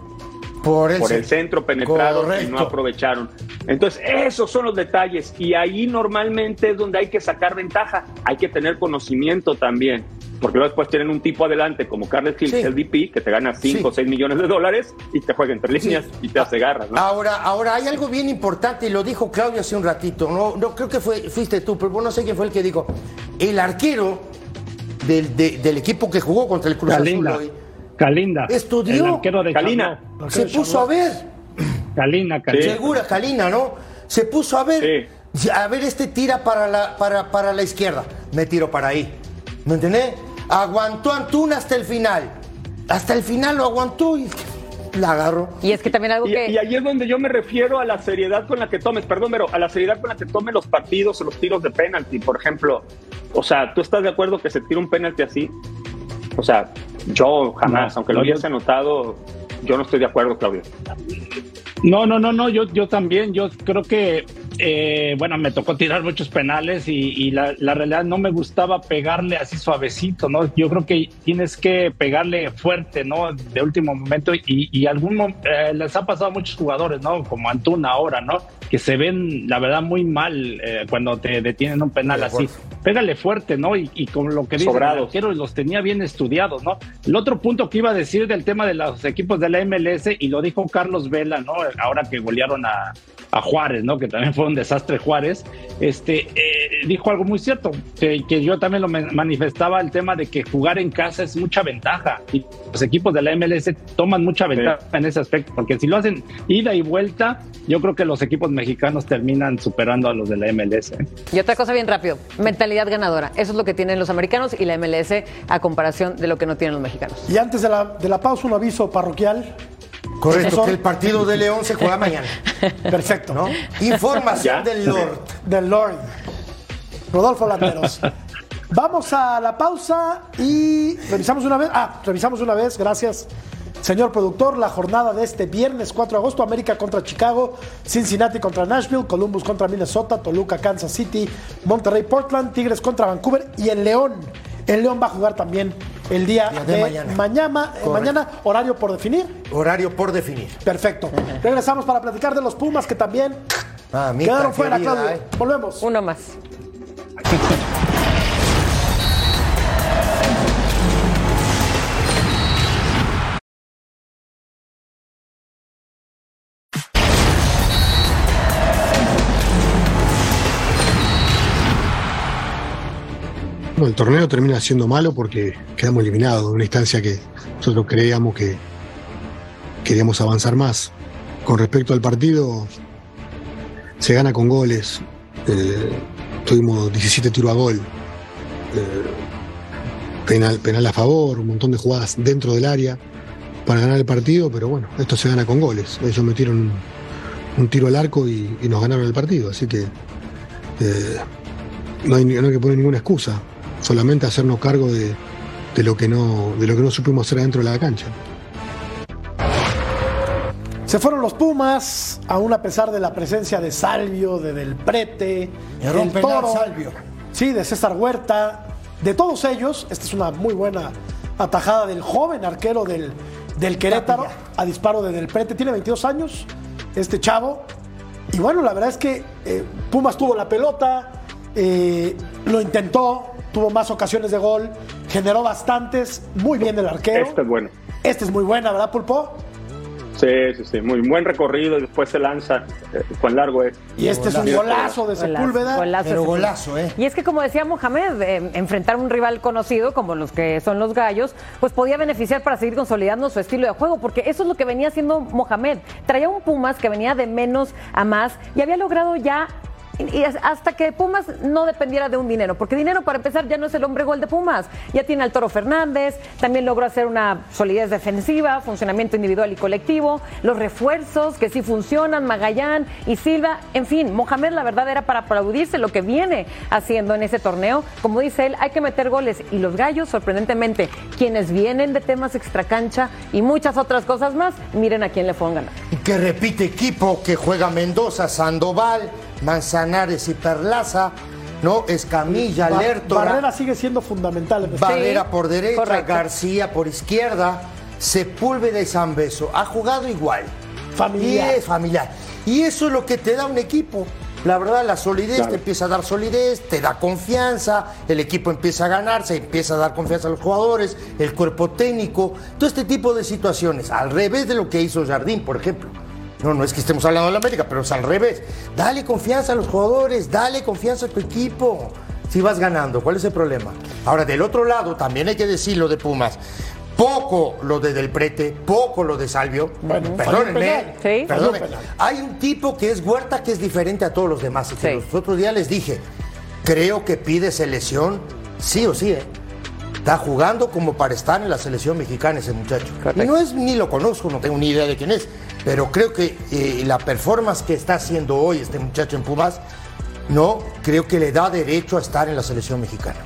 Por el, por el centro penetrado y Correcto. no aprovecharon. Entonces, esos son los detalles y ahí normalmente es donde hay que sacar ventaja. Hay que tener conocimiento también. Porque luego después tienen un tipo adelante como Carles Gil, Sí. el VP, que te gana 5 Sí. o 6 millones de dólares y te juega entre líneas y te hace garras. ¿no? Ahora, ahora hay algo bien importante y lo dijo Claudio hace un ratito. No, no creo que fue, fuiste tú, pero no sé quién fue el que dijo. El arquero del, de- del equipo que jugó contra el Cruz. Azul hoy Kalinda. Estudió. El arquero de Kalina. Charlotte. se puso a ver. Calina, Calina. Segura, Calina, ¿no? Se puso a ver. A ver, este tira para la, para, para la izquierda. Me tiro para ahí. ¿Me entendés? Aguantó Antuna hasta el final. Hasta el final lo aguantó y la agarró. Y es que también algo Y, que... y ahí es donde yo me refiero a la seriedad con la que tomes, perdón, pero a la seriedad con la que tomes los partidos o los tiros de penalti, por ejemplo. O sea, ¿tú estás de acuerdo que se tira un penalti así? O sea, yo jamás, No, aunque lo no, yo- hubiese anotado, yo no estoy de acuerdo, Claudio. No, no, no, no, yo, yo también, yo creo que, eh, bueno, me tocó tirar muchos penales y, y la, la realidad no me gustaba pegarle así suavecito, ¿no? Yo creo que tienes que pegarle fuerte, ¿no? De último momento y, y algún eh, les ha pasado a muchos jugadores, ¿no? Como Antuna ahora, ¿no? Que se ven, la verdad, muy mal eh, cuando te detienen un penal así. Pégale fuerte, ¿no? Y, y como lo que dice el Sobrados. arquero, los tenía bien estudiados, ¿no? El otro punto que iba a decir del tema de los equipos de la MLS, y lo dijo Carlos Vela, ¿no? Ahora que golearon a, a Juárez, ¿no? Que también fue un desastre Juárez, este, eh, dijo algo muy cierto, que, que yo también lo manifestaba, el tema de que jugar en casa es mucha ventaja, y los equipos de la MLS toman mucha ventaja en ese aspecto, porque si lo hacen ida y vuelta, yo creo que los equipos mexicanos terminan superando a los de la MLS. ¿eh? Y otra cosa bien rápido, mentalidad ganadora. Eso es lo que tienen los americanos y la MLS a comparación de lo que no tienen los mexicanos. Y antes de la, de la pausa, un aviso parroquial. Correcto, que el partido de León se juega mañana. Perfecto. ¿no? Información ¿Ya? del Lord. Del Lord. Rodolfo Landeros. Vamos a la pausa y revisamos una vez. Ah, revisamos una vez, gracias. Señor productor, la jornada de este viernes 4 de agosto, América contra Chicago, Cincinnati contra Nashville, Columbus contra Minnesota, Toluca, Kansas City, Monterrey, Portland, Tigres contra Vancouver y el León. El León va a jugar también el día, Día de de, mañana. mañana, eh, mañana, horario por definir. Horario por definir. Perfecto. Regresamos para platicar de los Pumas que también Ah, quedaron fuera, querida, Claudio. eh. Volvemos. Uno más. Bueno, el torneo termina siendo malo porque quedamos eliminados en una instancia que nosotros creíamos que queríamos avanzar más. Con respecto al partido, se gana con goles. Eh, tuvimos 17 tiros a gol. Eh, penal, a favor, un montón de jugadas dentro del área para ganar el partido, pero bueno, esto se gana con goles. Ellos metieron un, tiro al arco y, y nos ganaron el partido, así que eh, no, hay, no hay que poner ninguna excusa, solamente hacernos cargo de, de lo que no, de lo que no supimos hacer adentro de la cancha. Se fueron los Pumas, aún a pesar de la presencia de Salvio, de Del Prete, del Toro, Salvio. sí, de César Huerta, de todos ellos. Esta es una muy buena atajada del joven arquero del, del Querétaro a disparo de Del Prete. Tiene 22 años, este chavo. Y bueno, la verdad es que eh, Pumas tuvo la pelota, eh, lo intentó, tuvo más ocasiones de gol, generó bastantes, muy bien el arquero. Este es bueno. Este es muy buena, ¿verdad, Pulpo? Sí, sí, sí. Muy buen recorrido y después se lanza. eh, cuán largo es. Y este es un golazo de Golazo, Sepúlveda. golazo Pero ese golazo, ¿eh? Y es que como decía Mohamed, eh, enfrentar a un rival conocido como los que son los gallos, pues podía beneficiar para seguir consolidando su estilo de juego, porque eso es lo que venía haciendo Mohamed. Traía un Pumas que venía de menos a más y había logrado ya y hasta que Pumas no dependiera de un dinero, porque dinero para empezar ya no es el hombre gol de Pumas, ya tiene al Toro Fernández, también logró hacer una solidez defensiva, funcionamiento individual y colectivo, los refuerzos que sí funcionan, Magallán y Silva, en fin, Mohamed la verdad era para aplaudirse lo que viene haciendo en ese torneo, como dice él, hay que meter goles. Y los gallos, sorprendentemente, quienes vienen de temas extracancha y muchas otras cosas más, miren a quién le fueron ganar. Que repite equipo, que juega Mendoza, Sandoval, Manzanares y Perlaza, ¿no? Escamilla, Ba- Lertora, Barrera sigue siendo fundamental. Barrera por derecha, correcto. García por izquierda, Sepúlveda y Zambeso. Ha jugado igual. Familiar. Y es familiar. Y eso es lo que te da un equipo. La verdad, la solidez Claro. te empieza a dar solidez, te da confianza, el equipo empieza a ganar, se empieza a dar confianza a los jugadores, el cuerpo técnico, todo este tipo de situaciones. Al revés de lo que hizo Jardín, por ejemplo. No, no es que estemos hablando de la América, pero es al revés. Dale confianza a los jugadores, dale confianza a tu equipo. Si vas ganando, ¿cuál es el problema? Ahora, del otro lado, también hay que decirlo de Pumas. poco lo de Del Prete, poco lo de Salvio. Bueno, perdónenme. sí. perdónenme. Hay un tipo que es Huerta que es diferente a todos los demás. Y que los otros días les dije, creo que pide selección, sí o sí, ¿eh? Está jugando como para estar en la selección mexicana ese muchacho. Y no es, ni lo conozco, no tengo ni idea de quién es. Pero creo que eh, la performance que está haciendo hoy este muchacho en Pumas, no, creo que le da derecho a estar en la selección mexicana.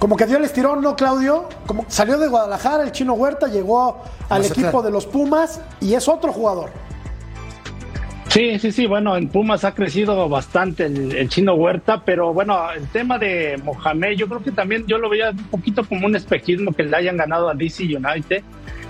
Como que dio el estirón, ¿no, Claudio? Como salió de Guadalajara, el chino Huerta llegó al Mazatlán. equipo de los Pumas y es otro jugador. Sí, sí, sí, bueno, en Pumas ha crecido bastante el, chino Huerta, pero bueno, el tema de Mohamed, yo creo que también yo lo veía un poquito como un espejismo que le hayan ganado a DC United,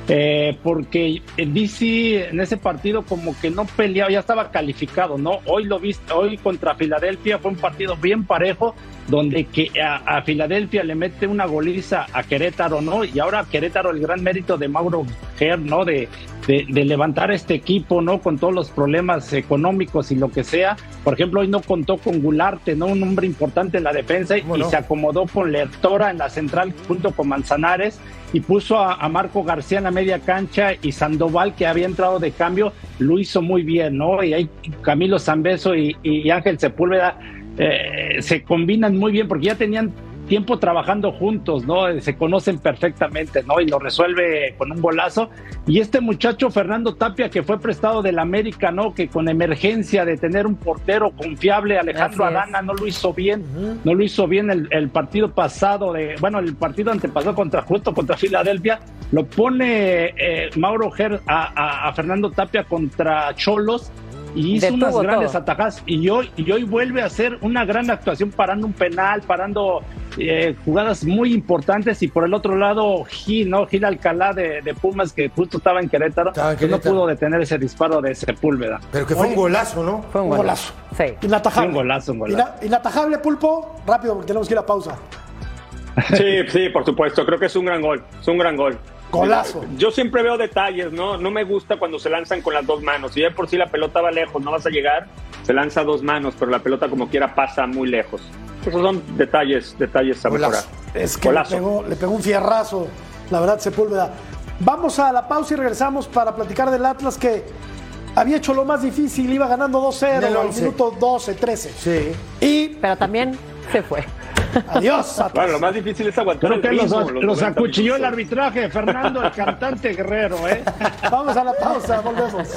eh, porque DC en ese partido como que no peleaba, ya estaba calificado, ¿no? Hoy lo viste, hoy contra Filadelfia fue un partido bien parejo, donde que a, a Filadelfia le mete una goliza a Querétaro, ¿no? Y ahora Querétaro el gran mérito de Mauro Ger, ¿no? De, de, de levantar este equipo, ¿no? Con todos los problemas económicos y lo que sea. Por ejemplo, hoy no contó con Gularte, ¿no? Un hombre importante en la defensa y no? se acomodó con Lertora en la central junto con Manzanares y puso a, a Marco García en la media cancha y Sandoval, que había entrado de cambio, lo hizo muy bien, ¿no? Y ahí Camilo Zambeso y, y Ángel Sepúlveda eh, se combinan muy bien porque ya tenían tiempo trabajando juntos, ¿no? Se conocen perfectamente, ¿no? Y lo resuelve con un golazo. Y este muchacho Fernando Tapia, que fue prestado del América, ¿no? Que con emergencia de tener un portero confiable, Alejandro. Adana, no lo hizo bien, no lo hizo bien el, el partido pasado, de, bueno, el partido antepasado contra justo contra Filadelfia, lo pone eh, Mauro Ger a, a- a Fernando Tapia contra Cholos. Y hizo Detuvo unas grandes todo. atajadas y hoy, y hoy vuelve a hacer una gran actuación parando un penal, parando eh, jugadas muy importantes y por el otro lado Gil, ¿no? Gil Alcalá de, de Pumas que justo estaba en Querétaro, Estaba en que no pudo detener ese disparo de Sepúlveda. Pero que fue un golazo, ¿no? Fue un Un golazo. Sí. Inatajable. Un golazo, un golazo. Ina- inatajable, Pulpo. Rápido, porque tenemos que ir a pausa. Sí, sí, por supuesto. Creo que es un gran gol. Es un gran gol. Golazo. Yo siempre veo detalles, ¿no? No me gusta cuando se lanzan con las dos manos. Si ya por sí la pelota va lejos, no vas a llegar, se lanza a dos manos, pero la pelota como quiera pasa muy lejos. Esos son detalles, detalles a mejorar. Es que le pegó, le pegó un fierrazo, la verdad, Sepúlveda. Vamos a la pausa y regresamos para platicar del Atlas que había hecho lo más difícil, iba ganando 2-0 Del al 11. minuto 12, 13. Sí. Y Pero también se fue. adiós, Atlas. Bueno, lo más difícil es aguantar Creo el que los, los 90 acuchilló el arbitraje, Fernando, el cantante guerrero, ¿eh? Vamos a la pausa, volvemos.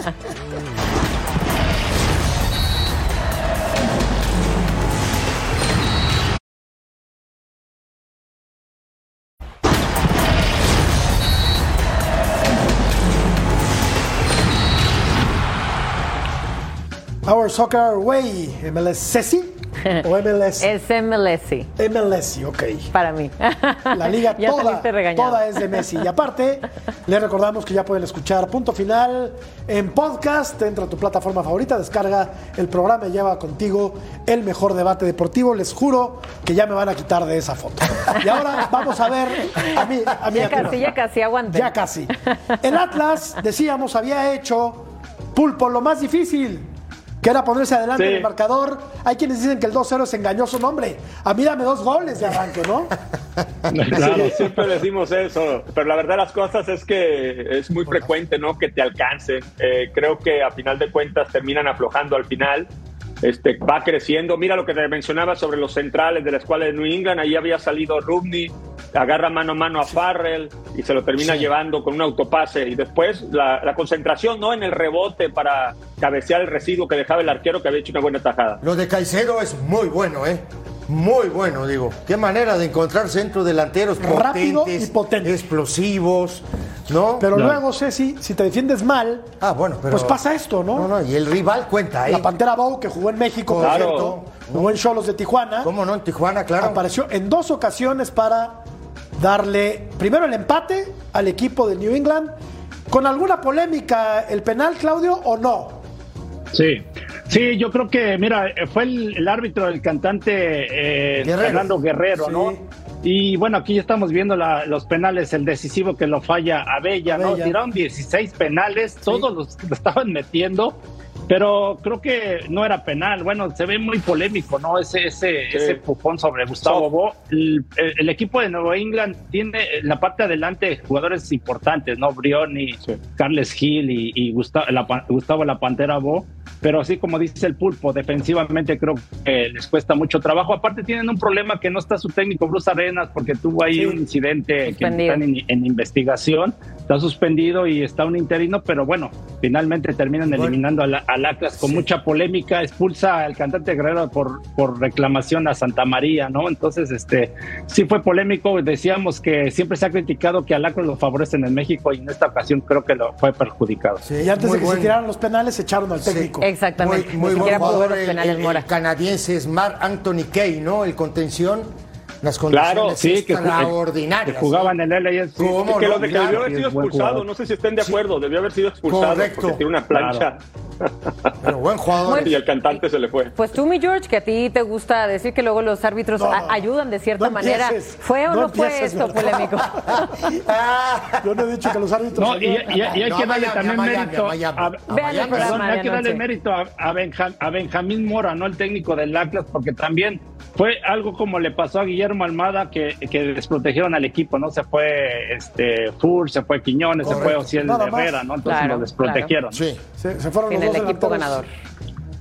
Our Soccer Way, MLS Ceci o MLS Es MLS MLS, ok. para mí. La liga toda, es de Messi. Y aparte, les recordamos que ya pueden escuchar Punto Final en podcast. Entra a tu plataforma favorita, descarga el programa y lleva contigo el mejor debate deportivo. Les juro que ya me van a quitar de esa foto. Y ahora vamos a ver a mí. A mí Ya casi, ya casi, aguante. Ya casi. El Atlas, decíamos, había hecho pulpo lo más difícil, que era ponerse adelante Sí. en el marcador. Hay quienes dicen que el 2-0 es engañoso. No, hombre, a mí dame dos goles de arranque, ¿no? Sí, siempre decimos eso, pero la verdad las cosas es que es muy frecuente, ¿no? Que te alcancen. Eh, creo que a final de cuentas terminan aflojando al final. Este, va creciendo. Mira lo que te mencionaba sobre los centrales de la escuela de New England. Ahí había salido Rubni, agarra mano a mano a Farrell y se lo termina llevando con un autopase. Y después la, la concentración, ¿no? En el rebote para cabecear el residuo que dejaba el arquero que había hecho una buena tajada. Lo de Caicedo es muy bueno, ¿eh? Muy bueno, digo. Qué manera de encontrar centro delanteros Rápido potentes, y potente. explosivos, ¿no? Pero luego, Ceci, si te defiendes mal, ah, bueno, pero pues pasa esto, ¿no? No, no, y el rival cuenta, ¿eh? La Pantera Bau, que jugó en México, por Claro. cierto, jugó en Cholos de Tijuana, ¿Cómo no? En Tijuana, claro. apareció en dos ocasiones para darle primero el empate al equipo de New England. ¿Con alguna polémica el penal, Claudio, o no? Sí, sí, yo creo que, mira, eh, fue el, el árbitro, el cantante eh, Guerrero. Fernando Guerrero, Sí. ¿no? Y bueno, aquí ya estamos viendo la- los penales, el decisivo que lo falla Abella, ¿no? Abella. Tiraron 16 penales, todos los lo estaban metiendo. pero creo que no era penal. Bueno, se ve muy polémico, ¿no? Ese, ese, ese pupón sobre Gustavo Bo. El, el, equipo de Nueva England tiene en la parte de adelante jugadores importantes, ¿no? Brioni, Carles Gil y, y Gustavo, la, Gustavo La Pantera Bo pero así como dice el pulpo, defensivamente creo que les cuesta mucho trabajo. Aparte tienen un problema que no está su técnico Bruce Arenas porque tuvo ahí un incidente que está en, investigación, está suspendido y está un interino, pero bueno, finalmente terminan eliminando al, Atlas con mucha polémica, expulsa al cantante Guerrero por, por reclamación a Santa María, ¿no? Entonces, este, sí fue polémico, decíamos que siempre se ha criticado que al Atlas lo favorecen en México y en esta ocasión creo que lo fue perjudicado. y antes de que se tiraran los penales, echaron al técnico. Exactamente. Muy, muy buen jugador el, canadiense es Mark Anthony Kay, ¿no? El contención. Las condiciones claro, sí, que, extraordinarias. Que jugaban en el LAS. que lo de que debió haber sido expulsado, no sé si estén de acuerdo, debió haber sido expulsado Correcto. porque tiene una plancha. Pero buen jugador. y el cantante se le fue. Pues tú, mi George, que a ti te gusta decir que luego los árbitros ayudan de cierta manera. ¿Fue o no, fue esto polémico? Yo no he dicho que los árbitros. No, y, hay que darle también mérito. hay que darle mérito a Benjamín Mora, no el técnico del Atlas, porque también fue algo como le pasó a Guillermo Almada que, que desprotegieron al equipo, ¿no? Se fue este Fur, se fue Quiñones, se fue Ociel Herrera, ¿no? Entonces lo desprotegieron. Sí, se, fueron los el equipo ganador.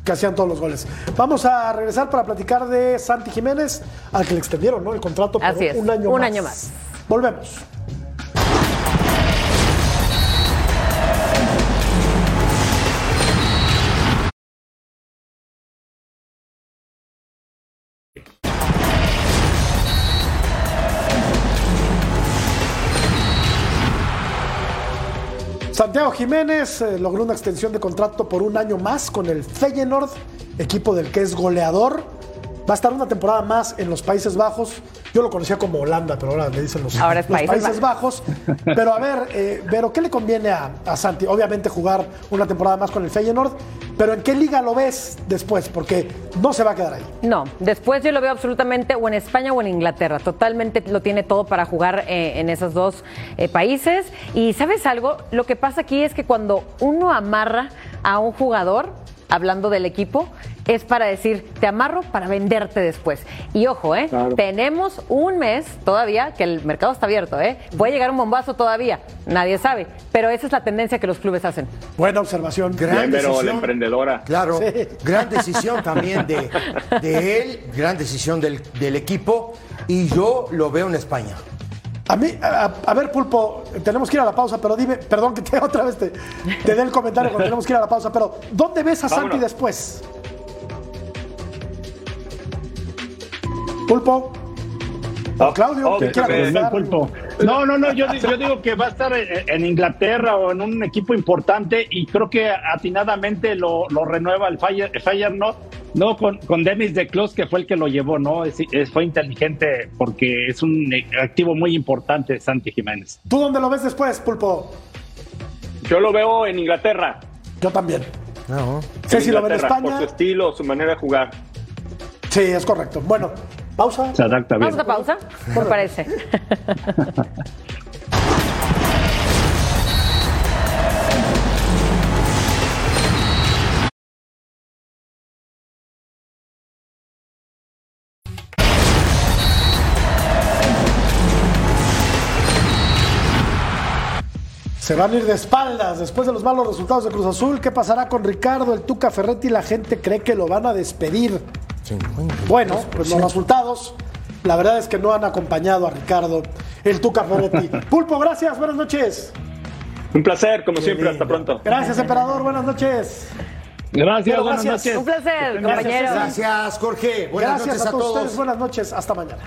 Que hacían todos los goles. Vamos a regresar para platicar de Santi Jiménez, al que le extendieron, ¿no? El contrato por un año un más. año más. Volvemos. Santiago Jiménez eh, logró una extensión de contrato por un año más con el Feyenoord, equipo del que es goleador. Va a estar una temporada más en los Países Bajos. Yo lo conocía como Holanda, pero ahora le dicen los, Países, Bajos. Pero a ver, eh, Vero, ¿qué le conviene a, a, Santi? Obviamente jugar una temporada más con el Feyenoord, pero ¿en qué liga lo ves después? Porque no se va a quedar ahí. No, después yo lo veo absolutamente o en España o en Inglaterra. Totalmente lo tiene todo para jugar eh, en esos dos eh, países. Y ¿sabes algo? Lo que pasa aquí es que cuando uno amarra a un jugador, hablando del equipo, es para decir, te amarro para venderte después. Y ojo, ¿eh? Tenemos un mes todavía, que el mercado está abierto, ¿eh? Puede llegar un bombazo todavía, nadie sabe, pero esa es la tendencia que los clubes hacen. Buena observación. Gran decisión. la emprendedora. Claro, gran decisión también de, de, él, gran decisión del, del equipo, y yo lo veo en España. A mí, a, ver, Pulpo, tenemos que ir a la pausa, pero dime, perdón que te otra vez te, te dé el comentario cuando tenemos que ir a la pausa, pero ¿dónde ves a Santi después? Pulpo. Oh, Claudio, Pulpo. No, no, no, yo, digo que va a estar en Inglaterra o en un equipo importante y creo que atinadamente lo, renueva el Fire, ¿no? No, con, con Dennis de Clos, que fue el que lo llevó, ¿no? fue inteligente porque es un activo muy importante, Santi Jiménez. ¿Tú dónde lo ves después, Pulpo? Yo lo veo en Inglaterra. Yo también. No. Sé si lo ve en España. Por su estilo, su manera de jugar. Sí, es correcto. Bueno, Pausa. Se adapta bien. Vamos a pausa, me parece. Se van a ir de espaldas después de los malos resultados de Cruz Azul. ¿Qué pasará con Ricardo, el Tuca Ferretti? La gente cree que lo van a despedir. Bueno, pues los resultados, la verdad es que no han acompañado a Ricardo, el Tuca Ferretti. Pulpo, gracias, buenas noches. Un placer, como siempre, hasta pronto. Gracias, emperador, buenas noches. Gracias, buenas noches. Un placer, compañero. Gracias, Jorge. Buenas gracias noches a, todos ustedes, buenas noches, hasta mañana.